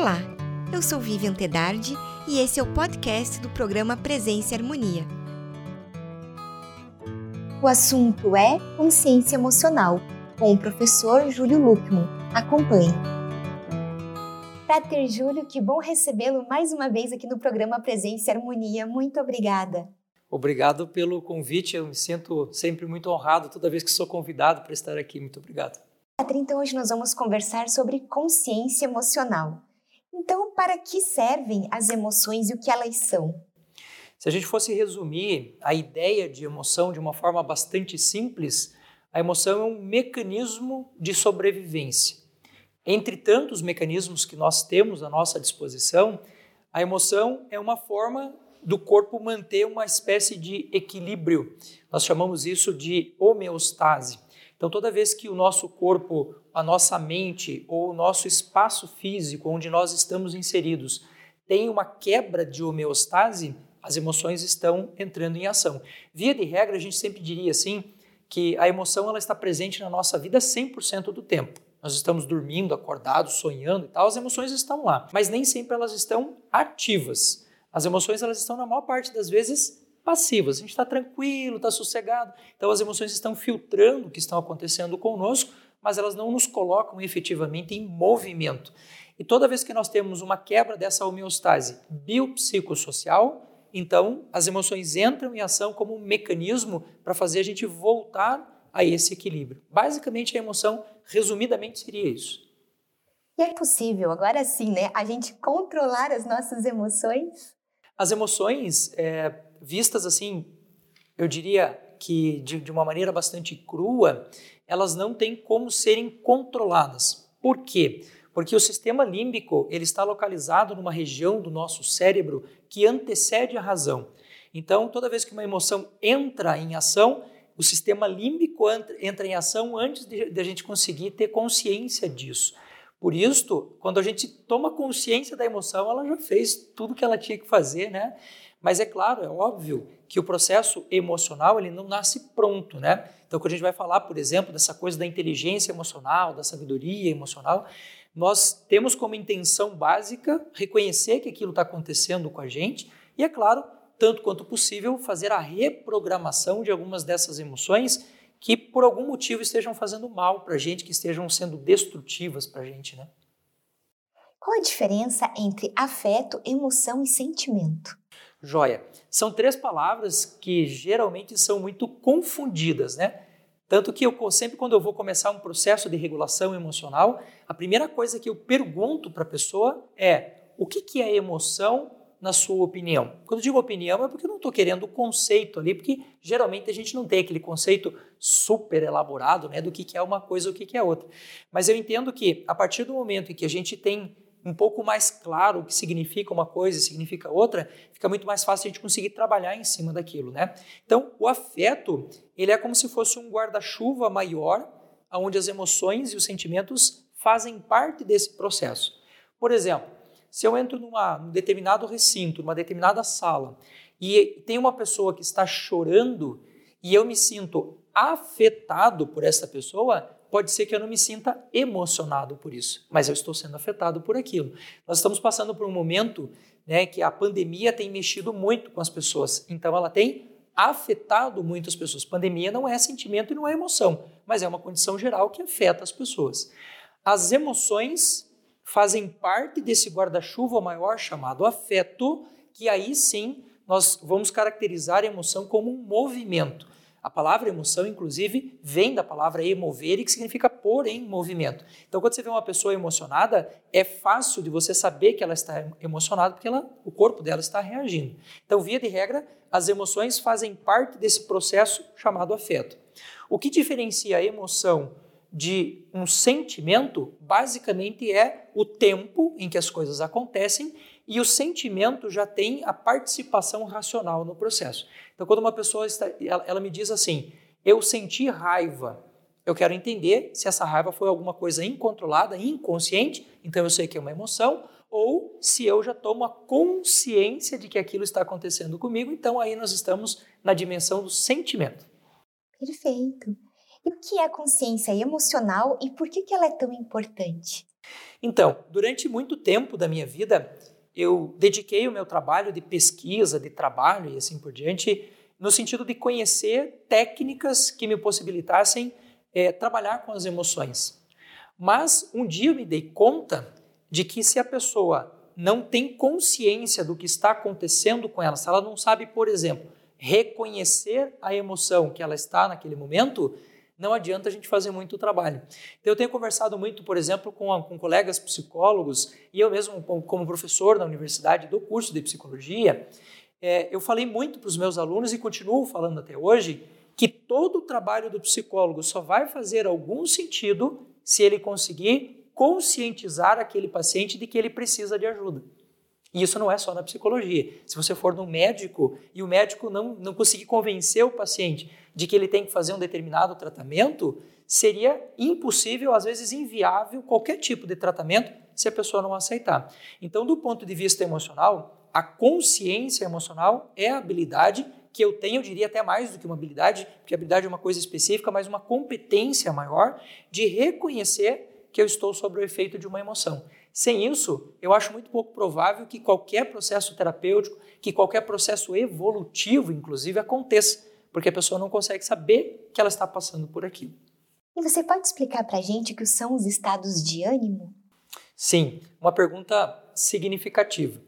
Olá, eu sou Vivian Tedardi e esse é o podcast do programa Presença e Harmonia. O assunto é consciência emocional, com o professor Júlio Luckman. Acompanhe. Frater Júlio, que bom recebê-lo mais uma vez aqui no programa Presença e Harmonia. Muito obrigada. Obrigado pelo convite, eu me sinto sempre muito honrado toda vez que sou convidado para estar aqui. Muito obrigado. Então, hoje nós vamos conversar sobre consciência emocional. Então, para que servem as emoções e o que elas são? Se a gente fosse resumir a ideia de emoção de uma forma bastante simples, a emoção é um mecanismo de sobrevivência. Entre tantos mecanismos que nós temos à nossa disposição, a emoção é uma forma do corpo manter uma espécie de equilíbrio. Nós chamamos isso de homeostase. Então, toda vez que o nosso corpo, a nossa mente ou o nosso espaço físico onde nós estamos inseridos tem uma quebra de homeostase, as emoções estão entrando em ação. Via de regra, a gente sempre diria assim que a emoção ela está presente na nossa vida 100% do tempo. Nós estamos dormindo, acordados, sonhando e tal, as emoções estão lá, mas nem sempre elas estão ativas. As emoções elas estão na maior parte das vezes passivas. A gente está tranquilo, está sossegado. Então as emoções estão filtrando o que está acontecendo conosco, mas elas não nos colocam efetivamente em movimento. E toda vez que nós temos uma quebra dessa homeostase biopsicossocial, então as emoções entram em ação como um mecanismo para fazer a gente voltar a esse equilíbrio. Basicamente, a emoção, resumidamente, seria isso. E é possível, agora sim, né, a gente controlar as nossas emoções? As emoções, é, vistas assim, eu diria que de, de uma maneira bastante crua, elas não têm como serem controladas. Por quê? Porque o sistema límbico ele está localizado numa região do nosso cérebro que antecede a razão. Então, toda vez que uma emoção entra em ação, o sistema límbico entra em ação antes de, de a gente conseguir ter consciência disso. Por isso, quando a gente toma consciência da emoção, ela já fez tudo que ela tinha que fazer, né? Mas é claro, é óbvio que o processo emocional ele não nasce pronto, né? Então, quando a gente vai falar, por exemplo, dessa coisa da inteligência emocional, da sabedoria emocional, nós temos como intenção básica reconhecer que aquilo está acontecendo com a gente e, é claro, tanto quanto possível, fazer a reprogramação de algumas dessas emoções que por algum motivo estejam fazendo mal para a gente, que estejam sendo destrutivas para a gente, né? Qual a diferença entre afeto, emoção e sentimento? Joia. São três palavras que geralmente são muito confundidas, né? Tanto que eu sempre quando eu vou começar um processo de regulação emocional, a primeira coisa que eu pergunto para a pessoa é: o que, que é emoção na sua opinião? Quando eu digo opinião é porque eu não estou querendo o conceito ali, porque geralmente a gente não tem aquele conceito super elaborado né, do que, que é uma coisa ou o que, que é outra. Mas eu entendo que a partir do momento em que a gente tem um pouco mais claro o que significa uma coisa e significa outra, fica muito mais fácil a gente conseguir trabalhar em cima daquilo, né? Então, o afeto, ele é como se fosse um guarda-chuva maior, onde as emoções e os sentimentos fazem parte desse processo. Por exemplo, se eu entro numa, num determinado recinto, numa determinada sala, e tem uma pessoa que está chorando e eu me sinto afetado por essa pessoa, pode ser que eu não me sinta emocionado por isso, mas eu estou sendo afetado por aquilo. Nós estamos passando por um momento né, que a pandemia tem mexido muito com as pessoas, então ela tem afetado muitas pessoas. Pandemia não é sentimento e não é emoção, mas é uma condição geral que afeta as pessoas. As emoções fazem parte desse guarda-chuva maior chamado afeto, que aí sim nós vamos caracterizar a emoção como um movimento. A palavra emoção, inclusive, vem da palavra emover, que significa pôr em movimento. Então, quando você vê uma pessoa emocionada, é fácil de você saber que ela está emocionada, porque ela, o corpo dela está reagindo. Então, via de regra, as emoções fazem parte desse processo chamado afeto. O que diferencia a emoção de um sentimento, basicamente, é o tempo em que as coisas acontecem e o sentimento já tem a participação racional no processo. Então, quando uma pessoa está, ela, ela me diz assim, eu senti raiva, eu quero entender se essa raiva foi alguma coisa incontrolada, inconsciente, então eu sei que é uma emoção, ou se eu já tomo a consciência de que aquilo está acontecendo comigo, então aí nós estamos na dimensão do sentimento. Perfeito. E o que é a consciência emocional e por que, que ela é tão importante? Então, durante muito tempo da minha vida, eu dediquei o meu trabalho de pesquisa, de trabalho e assim por diante, no sentido de conhecer técnicas que me possibilitassem é, trabalhar com as emoções. Mas um dia eu me dei conta de que se a pessoa não tem consciência do que está acontecendo com ela, se ela não sabe, por exemplo, reconhecer a emoção que ela está naquele momento, não adianta a gente fazer muito trabalho. Então, eu tenho conversado muito, por exemplo, com, com colegas psicólogos, e eu mesmo, como professor na universidade do curso de psicologia, é, eu falei muito para os meus alunos e continuo falando até hoje que todo o trabalho do psicólogo só vai fazer algum sentido se ele conseguir conscientizar aquele paciente de que ele precisa de ajuda. E isso não é só na psicologia. Se você for num médico e o médico não, não conseguir convencer o paciente de que ele tem que fazer um determinado tratamento, seria impossível, às vezes inviável, qualquer tipo de tratamento se a pessoa não aceitar. Então, do ponto de vista emocional, a consciência emocional é a habilidade que eu tenho, eu diria até mais do que uma habilidade, porque habilidade é uma coisa específica, mas uma competência maior de reconhecer que eu estou sob o efeito de uma emoção. Sem isso, eu acho muito pouco provável que qualquer processo terapêutico, que qualquer processo evolutivo, inclusive, aconteça, porque a pessoa não consegue saber que ela está passando por aquilo. E você pode explicar para a gente o que são os estados de ânimo? Sim, uma pergunta significativa.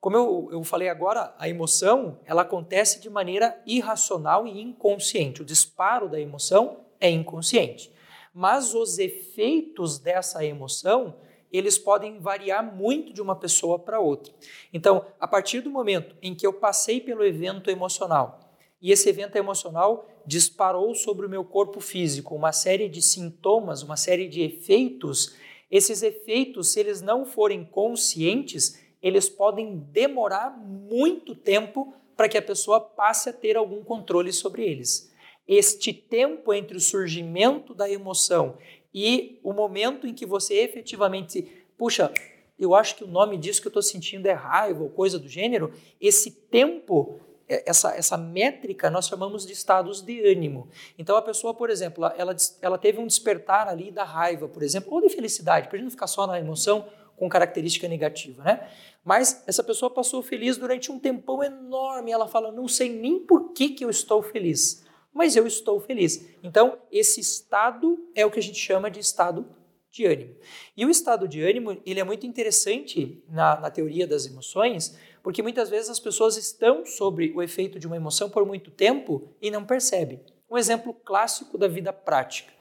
Como eu, eu falei agora, a emoção ela acontece de maneira irracional e inconsciente. O disparo da emoção é inconsciente. Mas os efeitos dessa emoção eles podem variar muito de uma pessoa para outra. Então, a partir do momento em que eu passei pelo evento emocional e esse evento emocional disparou sobre o meu corpo físico uma série de sintomas, uma série de efeitos, esses efeitos, se eles não forem conscientes, eles podem demorar muito tempo para que a pessoa passe a ter algum controle sobre eles. Este tempo entre o surgimento da emoção e o momento em que você efetivamente, puxa, eu acho que o nome disso que eu estou sentindo é raiva ou coisa do gênero, esse tempo, é, essa, essa métrica, nós chamamos de estados de ânimo. Então a pessoa, por exemplo, ela, ela teve um despertar ali da raiva, por exemplo, ou de felicidade, para a gente não ficar só na emoção com característica negativa, né? Mas essa pessoa passou feliz durante um tempão enorme, ela fala, não sei nem por que, que eu estou feliz mas eu estou feliz. Então, esse estado é o que a gente chama de estado de ânimo. E o estado de ânimo ele é muito interessante na, na teoria das emoções, porque muitas vezes as pessoas estão sobre o efeito de uma emoção por muito tempo e não percebem. Um exemplo clássico da vida prática.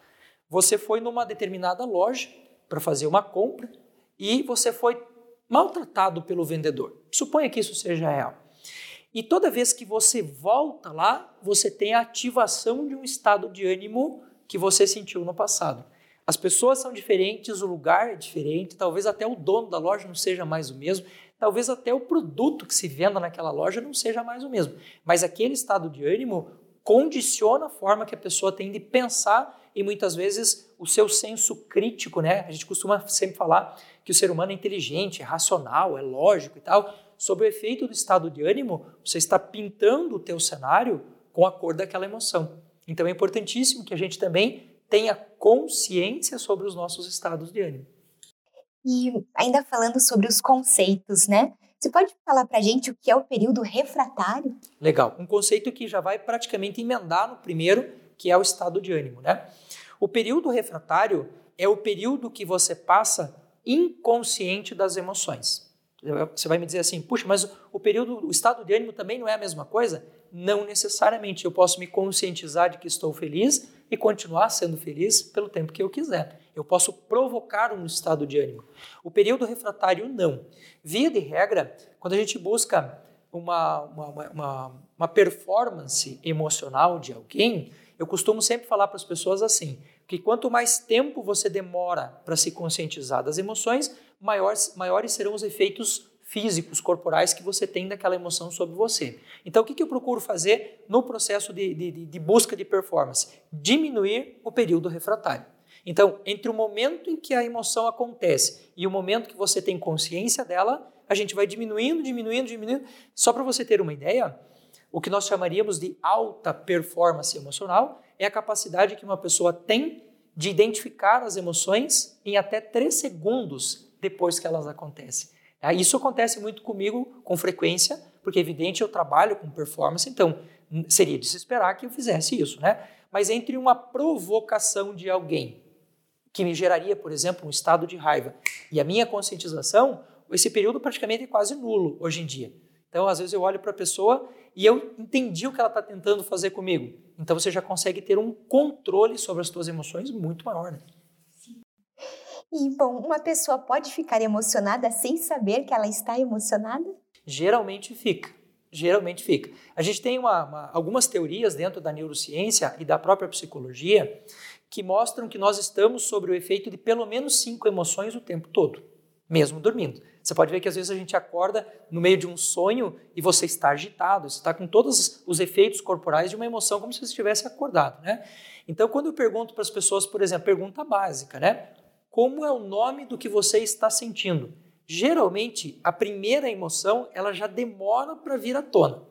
Você foi numa determinada loja para fazer uma compra e você foi maltratado pelo vendedor. Suponha que isso seja real. E toda vez que você volta lá, você tem a ativação de um estado de ânimo que você sentiu no passado. As pessoas são diferentes, o lugar é diferente, talvez até o dono da loja não seja mais o mesmo, talvez até o produto que se venda naquela loja não seja mais o mesmo. Mas aquele estado de ânimo condiciona a forma que a pessoa tem de pensar e muitas vezes o seu senso crítico, né? A gente costuma sempre falar que o ser humano é inteligente, é racional, é lógico e tal sob o efeito do estado de ânimo, você está pintando o teu cenário com a cor daquela emoção. Então é importantíssimo que a gente também tenha consciência sobre os nossos estados de ânimo. E ainda falando sobre os conceitos, né? Você pode falar para a gente o que é o período refratário? Legal. Um conceito que já vai praticamente emendar no primeiro, que é o estado de ânimo, né? O período refratário é o período que você passa inconsciente das emoções. Você vai me dizer assim, puxa, mas o período, o estado de ânimo também não é a mesma coisa? Não necessariamente. Eu posso me conscientizar de que estou feliz e continuar sendo feliz pelo tempo que eu quiser. Eu posso provocar um estado de ânimo. O período refratário, não. Via de regra, quando a gente busca uma, uma, uma, uma performance emocional de alguém, eu costumo sempre falar para as pessoas assim: que quanto mais tempo você demora para se conscientizar das emoções, maiores, maiores serão os efeitos físicos, corporais que você tem daquela emoção sobre você. Então, o que, que eu procuro fazer no processo de, de, de busca de performance? Diminuir o período refratário. Então, entre o momento em que a emoção acontece e o momento que você tem consciência dela, a gente vai diminuindo, diminuindo, diminuindo. Só para você ter uma ideia, o que nós chamaríamos de alta performance emocional é a capacidade que uma pessoa tem de identificar as emoções em até três segundos depois que elas acontecem. É, isso acontece muito comigo com frequência, porque, evidente, eu trabalho com performance, então seria de se esperar que eu fizesse isso, né? Mas entre uma provocação de alguém, que me geraria, por exemplo, um estado de raiva, e a minha conscientização, esse período praticamente é quase nulo hoje em dia. Então, às vezes eu olho para a pessoa e eu entendi o que ela está tentando fazer comigo. Então, você já consegue ter um controle sobre as suas emoções muito maior. Né? E, bom, uma pessoa pode ficar emocionada sem saber que ela está emocionada? Geralmente fica. Geralmente fica. A gente tem uma, uma, algumas teorias dentro da neurociência e da própria psicologia que mostram que nós estamos sobre o efeito de pelo menos cinco emoções o tempo todo, mesmo dormindo. Você pode ver que às vezes a gente acorda no meio de um sonho e você está agitado, você está com todos os efeitos corporais de uma emoção como se você estivesse acordado, né? Então, quando eu pergunto para as pessoas, por exemplo, pergunta básica, né? Como é o nome do que você está sentindo? Geralmente, a primeira emoção ela já demora para vir à tona.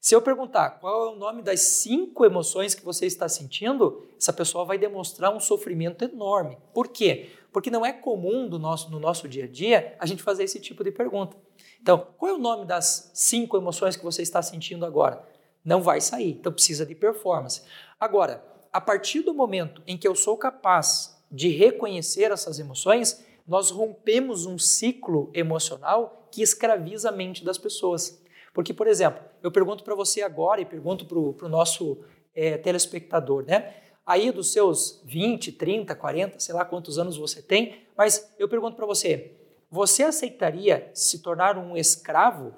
Se eu perguntar qual é o nome das cinco emoções que você está sentindo, essa pessoa vai demonstrar um sofrimento enorme. Por quê? Porque não é comum do nosso, no nosso dia a dia a gente fazer esse tipo de pergunta. Então, qual é o nome das cinco emoções que você está sentindo agora? Não vai sair, então precisa de performance. Agora, a partir do momento em que eu sou capaz de reconhecer essas emoções, nós rompemos um ciclo emocional que escraviza a mente das pessoas. Porque, por exemplo, eu pergunto para você agora e pergunto para o nosso é, telespectador, né? Aí dos seus 20, 30, 40, sei lá quantos anos você tem, mas eu pergunto para você, você aceitaria se tornar um escravo?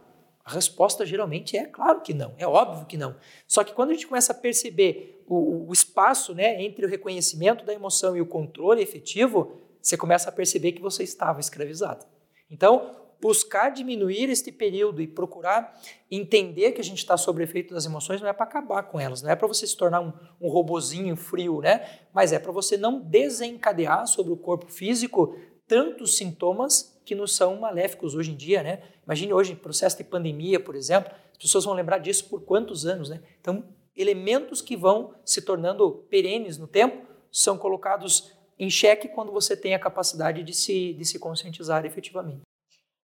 A resposta geralmente é claro que não, é óbvio que não. Só que quando a gente começa a perceber o, o espaço né, entre o reconhecimento da emoção e o controle efetivo, você começa a perceber que você estava escravizado. Então, buscar diminuir este período e procurar entender que a gente está sob efeito das emoções não é para acabar com elas, não é para você se tornar um, um robozinho frio, né? Mas é para você não desencadear sobre o corpo físico tantos sintomas que nos são maléficos hoje em dia, né? Imagine hoje, processo de pandemia, por exemplo, as pessoas vão lembrar disso por quantos anos, né? Então, elementos que vão se tornando perenes no tempo são colocados em xeque quando você tem a capacidade de se, de se conscientizar efetivamente.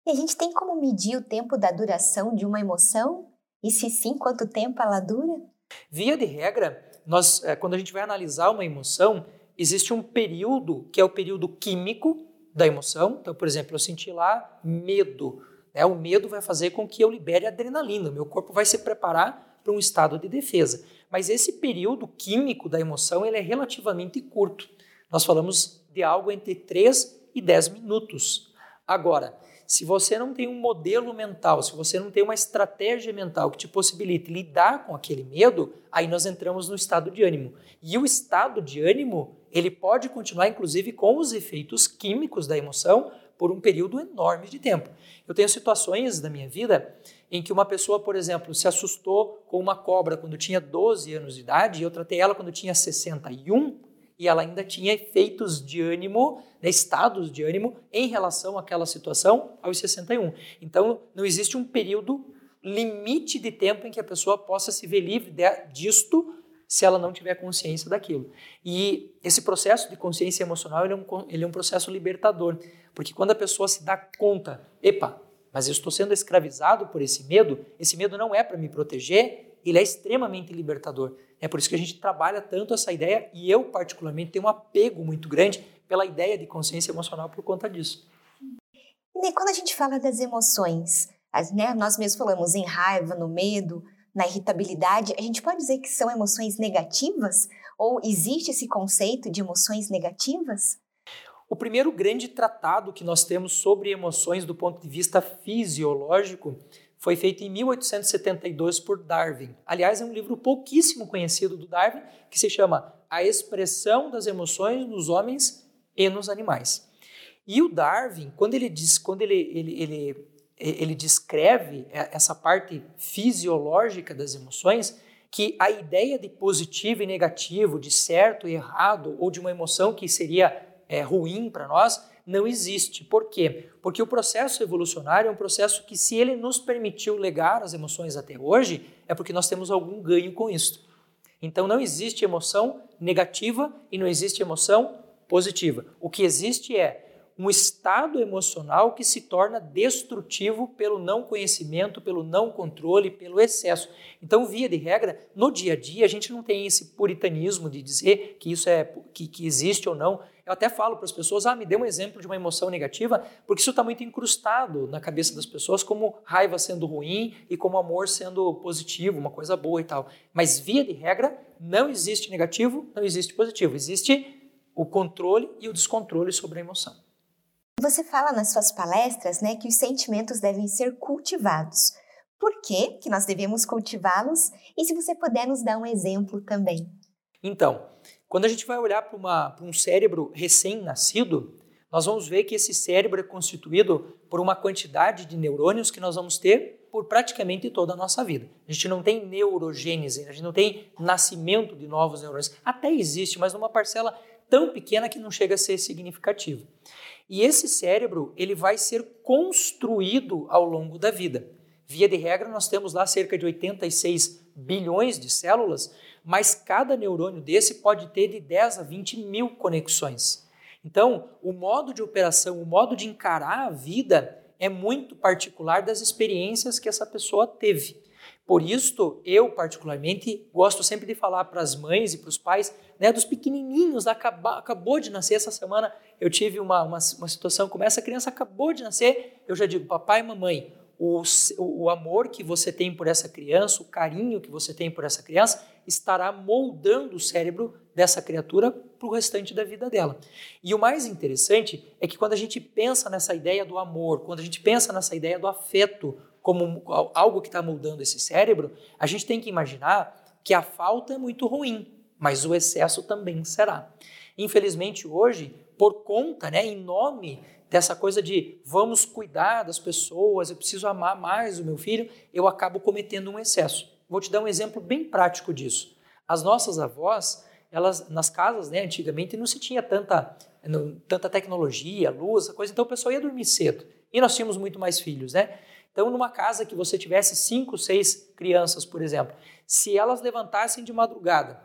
E a gente tem como medir o tempo da duração de uma emoção? E se sim, quanto tempo ela dura? Via de regra, nós, eh, quando a gente vai analisar uma emoção, existe um período que é o período químico da emoção. Então, por exemplo, eu senti lá medo. Né? O medo vai fazer com que eu libere adrenalina, meu corpo vai se preparar para um estado de defesa. Mas esse período químico da emoção ele é relativamente curto. Nós falamos de algo entre 3 e 10 minutos. Agora, se você não tem um modelo mental, se você não tem uma estratégia mental que te possibilite lidar com aquele medo, aí nós entramos no estado de ânimo. E o estado de ânimo, ele pode continuar inclusive com os efeitos químicos da emoção por um período enorme de tempo. Eu tenho situações da minha vida em que uma pessoa, por exemplo, se assustou com uma cobra quando tinha 12 anos de idade e eu tratei ela quando tinha 61 e ela ainda tinha efeitos de ânimo, né, estados de ânimo em relação àquela situação aos 61. Então, não existe um período limite de tempo em que a pessoa possa se ver livre de, disto se ela não tiver consciência daquilo. E esse processo de consciência emocional ele é, um, ele é um processo libertador, porque quando a pessoa se dá conta, epa, mas eu estou sendo escravizado por esse medo, esse medo não é para me proteger, ele é extremamente libertador. É por isso que a gente trabalha tanto essa ideia e eu, particularmente, tenho um apego muito grande pela ideia de consciência emocional por conta disso. E quando a gente fala das emoções, né, nós mesmos falamos em raiva, no medo, na irritabilidade, a gente pode dizer que são emoções negativas? Ou existe esse conceito de emoções negativas? O primeiro grande tratado que nós temos sobre emoções do ponto de vista fisiológico foi feito em 1872 por Darwin. Aliás, é um livro pouquíssimo conhecido do Darwin, que se chama A Expressão das Emoções nos Homens e nos Animais. E o Darwin, quando ele diz, quando ele, ele, ele, ele descreve essa parte fisiológica das emoções, que a ideia de positivo e negativo, de certo e errado, ou de uma emoção que seria é, ruim para nós, não existe. Por quê? Porque o processo evolucionário é um processo que, se ele nos permitiu legar as emoções até hoje, é porque nós temos algum ganho com isso. Então não existe emoção negativa e não existe emoção positiva. O que existe é um estado emocional que se torna destrutivo pelo não conhecimento, pelo não controle, pelo excesso. Então, via de regra, no dia a dia, a gente não tem esse puritanismo de dizer que isso é que, que existe ou não. Eu até falo para as pessoas, ah, me dê um exemplo de uma emoção negativa, porque isso está muito incrustado na cabeça das pessoas como raiva sendo ruim e como amor sendo positivo, uma coisa boa e tal. Mas, via de regra, não existe negativo, não existe positivo. Existe o controle e o descontrole sobre a emoção. Você fala nas suas palestras né, que os sentimentos devem ser cultivados. Por que, que nós devemos cultivá-los? E se você puder nos dar um exemplo também. Então, quando a gente vai olhar para um cérebro recém-nascido, nós vamos ver que esse cérebro é constituído por uma quantidade de neurônios que nós vamos ter por praticamente toda a nossa vida. A gente não tem neurogênese, a gente não tem nascimento de novos neurônios. Até existe, mas numa parcela tão pequena que não chega a ser significativo. E esse cérebro, ele vai ser construído ao longo da vida. Via de regra, nós temos lá cerca de 86 bilhões de células, mas cada neurônio desse pode ter de 10 a 20 mil conexões. Então, o modo de operação, o modo de encarar a vida é muito particular das experiências que essa pessoa teve. Por isso, eu particularmente gosto sempre de falar para as mães e para os pais, né, dos pequenininhos, acabou, acabou de nascer essa semana, eu tive uma, uma, uma situação como essa, criança acabou de nascer, eu já digo, papai e mamãe, o, o amor que você tem por essa criança, o carinho que você tem por essa criança, estará moldando o cérebro dessa criatura para o restante da vida dela. E o mais interessante é que quando a gente pensa nessa ideia do amor, quando a gente pensa nessa ideia do afeto como algo que está moldando esse cérebro, a gente tem que imaginar que a falta é muito ruim, mas o excesso também será. Infelizmente, hoje, por conta, né, em nome dessa coisa de vamos cuidar das pessoas, eu preciso amar mais o meu filho, eu acabo cometendo um excesso. Vou te dar um exemplo bem prático disso. As nossas avós, elas nas casas, né, antigamente não se tinha tanta, não, tanta tecnologia, luz, coisa, então o pessoal ia dormir cedo. E nós tínhamos muito mais filhos, né? Então, numa casa que você tivesse cinco, seis crianças, por exemplo, se elas levantassem de madrugada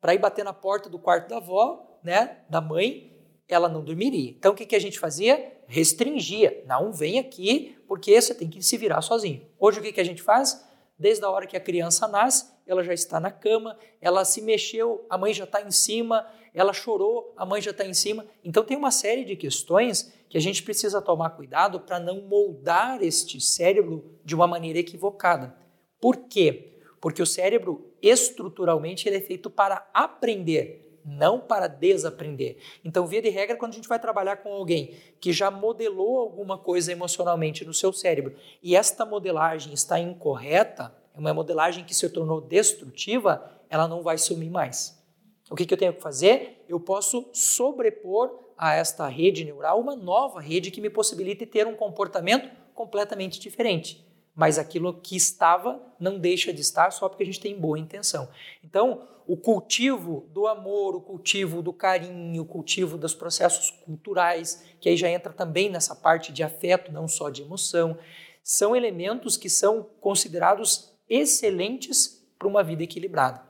para ir bater na porta do quarto da avó, né, da mãe, ela não dormiria. Então, o que, que a gente fazia? Restringia. Não vem aqui, porque você tem que se virar sozinho. Hoje, o que, que a gente faz? Desde a hora que a criança nasce, ela já está na cama, ela se mexeu, a mãe já está em cima, ela chorou, a mãe já está em cima. Então, tem uma série de questões que a gente precisa tomar cuidado para não moldar este cérebro de uma maneira equivocada. Por quê? Porque o cérebro, estruturalmente, ele é feito para aprender, não para desaprender. Então, via de regra, quando a gente vai trabalhar com alguém que já modelou alguma coisa emocionalmente no seu cérebro e esta modelagem está incorreta, é uma modelagem que se tornou destrutiva, ela não vai sumir mais. O que, que eu tenho que fazer? Eu posso sobrepor a esta rede neural uma nova rede que me possibilite ter um comportamento completamente diferente. Mas aquilo que estava não deixa de estar só porque a gente tem boa intenção. Então, o cultivo do amor, o cultivo do carinho, o cultivo dos processos culturais, que aí já entra também nessa parte de afeto, não só de emoção, são elementos que são considerados excelentes para uma vida equilibrada.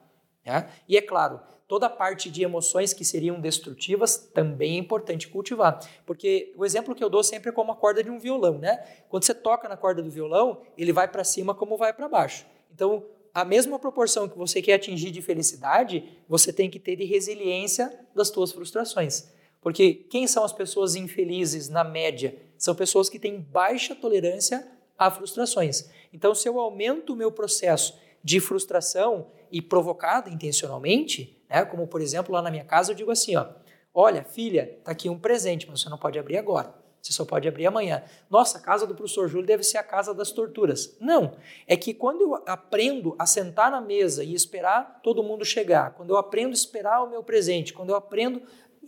Né? E é claro, toda a parte de emoções que seriam destrutivas também é importante cultivar. Porque o exemplo que eu dou sempre é como a corda de um violão, né? Quando você toca na corda do violão, ele vai para cima como vai para baixo. Então, a mesma proporção que você quer atingir de felicidade, você tem que ter de resiliência das suas frustrações. Porque quem são as pessoas infelizes na média? São pessoas que têm baixa tolerância a frustrações. Então, se eu aumento o meu processo de frustração e provocada intencionalmente, né? Como, por exemplo, lá na minha casa eu digo assim, ó, olha, filha, está aqui um presente, mas você não pode abrir agora. Você só pode abrir amanhã. Nossa, a casa do professor Júlio deve ser a casa das torturas. Não. É que quando eu aprendo a sentar na mesa e esperar todo mundo chegar, quando eu aprendo a esperar o meu presente, quando eu aprendo,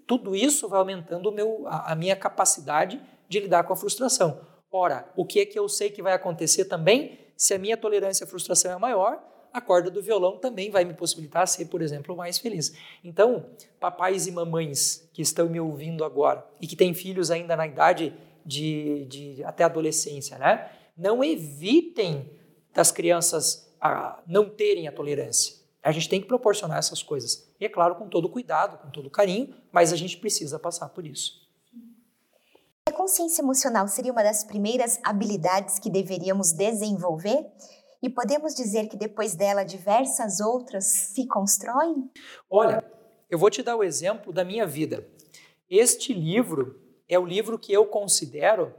tudo isso vai aumentando meu, a, a minha capacidade de lidar com a frustração. Ora, o que é que eu sei que vai acontecer também? Se a minha tolerância à frustração é maior, a corda do violão também vai me possibilitar ser, por exemplo, mais feliz. Então, papais e mamães que estão me ouvindo agora e que têm filhos ainda na idade de, de até adolescência, né? Não evitem das crianças a não terem a tolerância. A gente tem que proporcionar essas coisas. E é claro, com todo cuidado, com todo carinho, mas a gente precisa passar por isso. A consciência emocional seria uma das primeiras habilidades que deveríamos desenvolver? E podemos dizer que depois dela diversas outras se constroem? Olha, eu vou te dar o exemplo da minha vida. Este livro é o livro que eu considero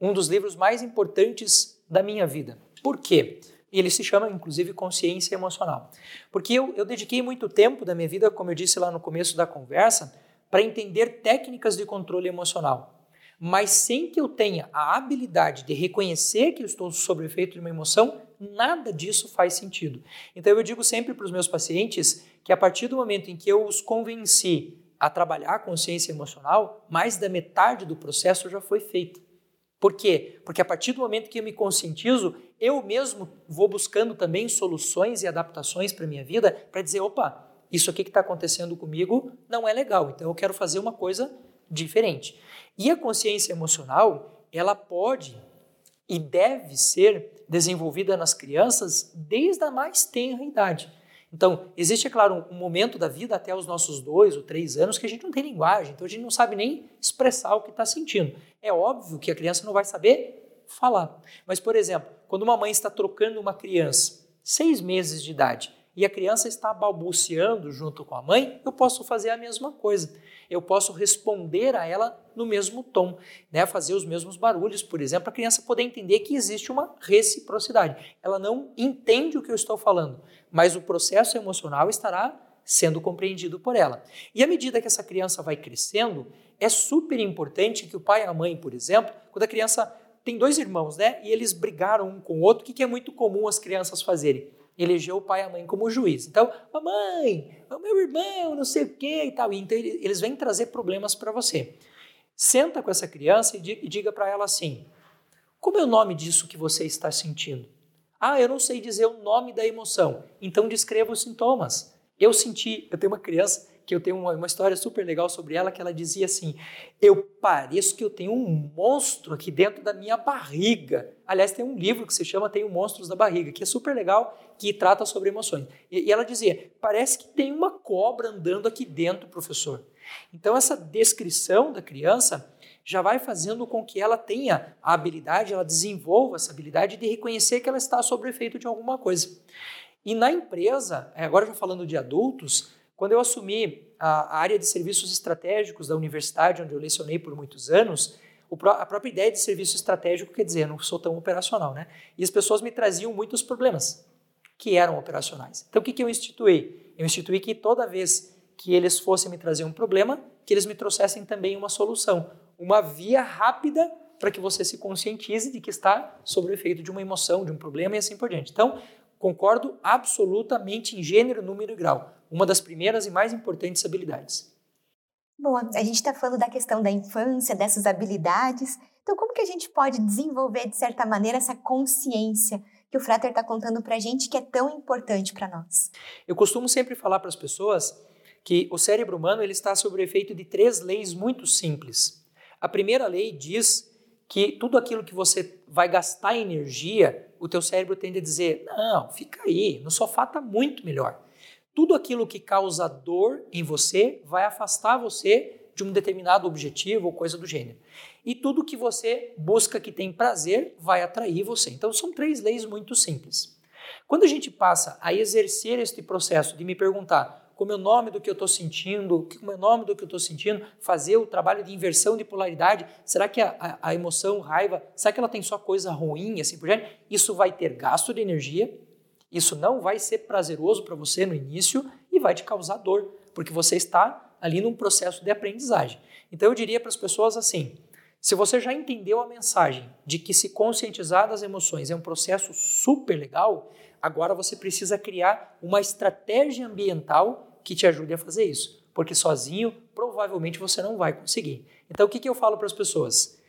um dos livros mais importantes da minha vida. Por quê? Ele se chama, inclusive, Consciência Emocional. Porque eu, eu dediquei muito tempo da minha vida, como eu disse lá no começo da conversa, para entender técnicas de controle emocional mas sem que eu tenha a habilidade de reconhecer que eu estou sob o efeito de uma emoção, nada disso faz sentido. Então eu digo sempre para os meus pacientes que a partir do momento em que eu os convenci a trabalhar a consciência emocional, mais da metade do processo já foi feito. Por quê? Porque a partir do momento que eu me conscientizo, eu mesmo vou buscando também soluções e adaptações para a minha vida para dizer, opa, isso aqui que está acontecendo comigo não é legal, então eu quero fazer uma coisa diferente. E a consciência emocional, ela pode e deve ser desenvolvida nas crianças desde a mais tenra idade. Então, existe, é claro, um momento da vida até os nossos dois ou três anos que a gente não tem linguagem, então a gente não sabe nem expressar o que está sentindo. É óbvio que a criança não vai saber falar. Mas, por exemplo, quando uma mãe está trocando uma criança, seis meses de idade, e a criança está balbuciando junto com a mãe, eu posso fazer a mesma coisa eu posso responder a ela no mesmo tom, né? fazer os mesmos barulhos, por exemplo, a criança poder entender que existe uma reciprocidade. Ela não entende o que eu estou falando, mas o processo emocional estará sendo compreendido por ela. E à medida que essa criança vai crescendo, é super importante que o pai e a mãe, por exemplo, quando a criança tem dois irmãos, né, e eles brigaram um com o outro, o que é muito comum as crianças fazerem? Elegeu o pai e a mãe como juiz. Então, mamãe, o meu irmão, não sei o quê e tal. Então, eles vêm trazer problemas para você. Senta com essa criança e diga para ela assim: como é o nome disso que você está sentindo? Ah, eu não sei dizer o nome da emoção. Então, descreva os sintomas. Eu senti, eu tenho uma criança que eu tenho uma, uma, história super legal sobre ela, que ela dizia assim: Eu pareço que eu tenho um monstro aqui dentro da minha barriga. Aliás, tem um livro que se chama Tenho Monstros da Barriga, que é super legal, que trata sobre emoções. E, e ela dizia: Parece que tem uma cobra andando aqui dentro, professor. Então, essa descrição da criança já vai fazendo com que ela tenha a habilidade, ela desenvolva essa habilidade de reconhecer que ela está sob efeito de alguma coisa. E na empresa, agora já falando de adultos, quando eu assumi a área de serviços estratégicos da universidade, onde eu lecionei por muitos anos, a própria ideia de serviço estratégico quer dizer, eu não sou tão operacional, né? E as pessoas me traziam muitos problemas que eram operacionais. Então, o que, que eu instituí? Eu instituí que toda vez que eles fossem me trazer um problema, que eles me trouxessem também uma solução, uma via rápida para que você se conscientize de que está sob o efeito de uma emoção, de um problema e assim por diante. Então, concordo absolutamente em gênero, número e grau uma das primeiras e mais importantes habilidades. Bom, a gente está falando da questão da infância, dessas habilidades. Então, como que a gente pode desenvolver, de certa maneira, essa consciência que o Frater está contando para a gente que é tão importante para nós? Eu costumo sempre falar para as pessoas que o cérebro humano ele está sob o efeito de três leis muito simples. A primeira lei diz que tudo aquilo que você vai gastar energia, o teu cérebro tende a dizer, não, fica aí, no sofá está muito melhor. Tudo aquilo que causa dor em você vai afastar você de um determinado objetivo ou coisa do gênero. E tudo que você busca que tem prazer vai atrair você. Então são três leis muito simples. Quando a gente passa a exercer este processo de me perguntar como é o nome do que eu estou sentindo, como é o nome do que eu estou sentindo, fazer o trabalho de inversão de polaridade, será que a, a, a emoção, raiva, será que ela tem só coisa ruim, assim por diante? Isso vai ter gasto de energia, isso não vai ser prazeroso para você no início e vai te causar dor, porque você está ali num processo de aprendizagem. Então eu diria para as pessoas assim: se você já entendeu a mensagem de que se conscientizar das emoções é um processo super legal, agora você precisa criar uma estratégia ambiental que te ajude a fazer isso, porque sozinho provavelmente você não vai conseguir. Então o que, que eu falo para as pessoas?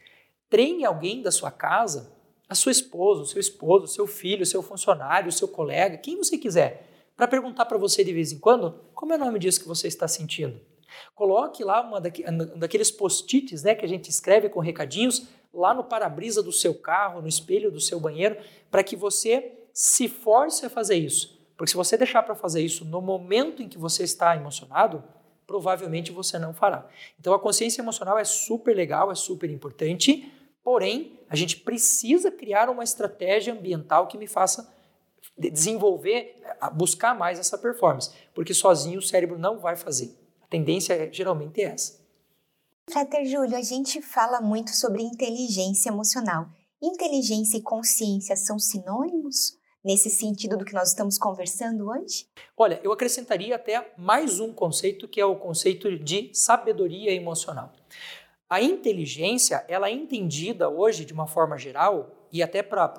Treine alguém da sua casa a sua esposa, o seu esposo, o seu filho, o seu funcionário, o seu colega, quem você quiser, para perguntar para você de vez em quando como é o nome disso que você está sentindo. Coloque lá uma daqueles post-its né, que a gente escreve com recadinhos lá no para-brisa do seu carro, no espelho do seu banheiro, para que você se force a fazer isso. Porque se você deixar para fazer isso no momento em que você está emocionado, provavelmente você não fará. Então a consciência emocional é super legal, é super importante, porém a gente precisa criar uma estratégia ambiental que me faça desenvolver, buscar mais essa performance, porque sozinho o cérebro não vai fazer. A tendência é, geralmente é essa. Frater Júlio, a gente fala muito sobre inteligência emocional. Inteligência e consciência são sinônimos? nesse sentido do que nós estamos conversando hoje? Olha, eu acrescentaria até mais um conceito que é o conceito de sabedoria emocional. A inteligência, ela é entendida hoje de uma forma geral e até para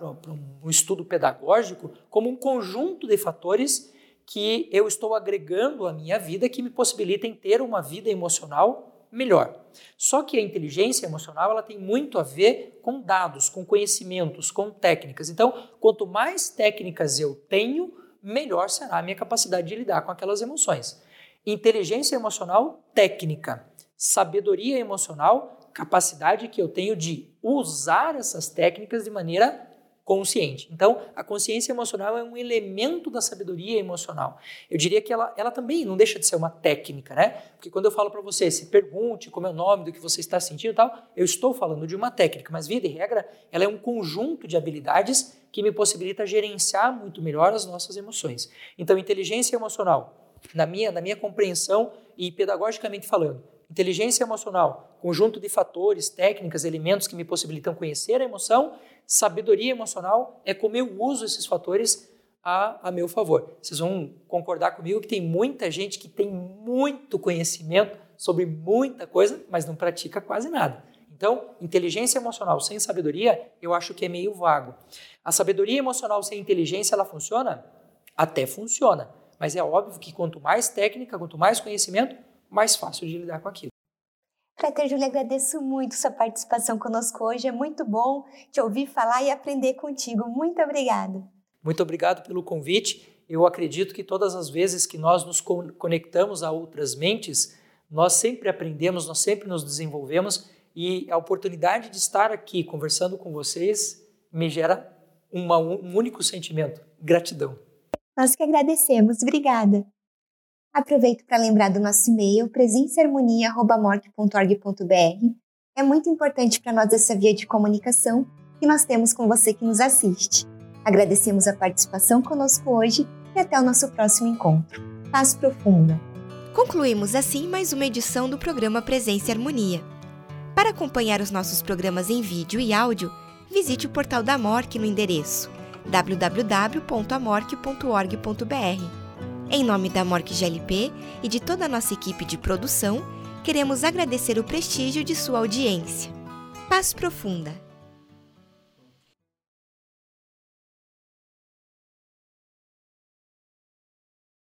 um estudo pedagógico como um conjunto de fatores que eu estou agregando à minha vida que me possibilitem ter uma vida emocional melhor. Só que a inteligência emocional ela tem muito a ver com dados, com conhecimentos, com técnicas. Então, quanto mais técnicas eu tenho, melhor será a minha capacidade de lidar com aquelas emoções. Inteligência emocional técnica, sabedoria emocional, capacidade que eu tenho de usar essas técnicas de maneira consciente. Então, a consciência emocional é um elemento da sabedoria emocional. Eu diria que ela, ela também não deixa de ser uma técnica, né? Porque quando eu falo para você, se pergunte como é o nome do que você está sentindo e tal, eu estou falando de uma técnica, mas via de regra, ela é um conjunto de habilidades que me possibilita gerenciar muito melhor as nossas emoções. Então, inteligência emocional, na minha, na minha compreensão e pedagogicamente falando, inteligência emocional, conjunto de fatores, técnicas, elementos que me possibilitam conhecer a emoção sabedoria emocional é como eu uso esses fatores a, a meu favor. Vocês vão concordar comigo que tem muita gente que tem muito conhecimento sobre muita coisa, mas não pratica quase nada. Então, inteligência emocional sem sabedoria, eu acho que é meio vago. A sabedoria emocional sem inteligência, ela funciona? Até funciona. Mas é óbvio que quanto mais técnica, quanto mais conhecimento, mais fácil de lidar com aquilo. Frater Júlia, agradeço muito sua participação conosco hoje. É muito bom te ouvir falar e aprender contigo. Muito obrigada. Muito obrigado pelo convite. Eu acredito que todas as vezes que nós nos conectamos a outras mentes, nós sempre aprendemos, nós sempre nos desenvolvemos e a oportunidade de estar aqui conversando com vocês me gera uma, um único sentimento: gratidão. Nós que agradecemos. Obrigada. Aproveito para lembrar do nosso e-mail presenceharmonia.org.br. É muito importante para nós essa via de comunicação que nós temos com você que nos assiste. Agradecemos a participação conosco hoje e até o nosso próximo encontro. Paz profunda. Concluímos assim mais uma edição do programa Presença e Harmonia. Para acompanhar os nossos programas em vídeo e áudio, visite o portal da MORC no endereço www.amorque.org.br em nome da Morque GLP e de toda a nossa equipe de produção, queremos agradecer o prestígio de sua audiência. Paz Profunda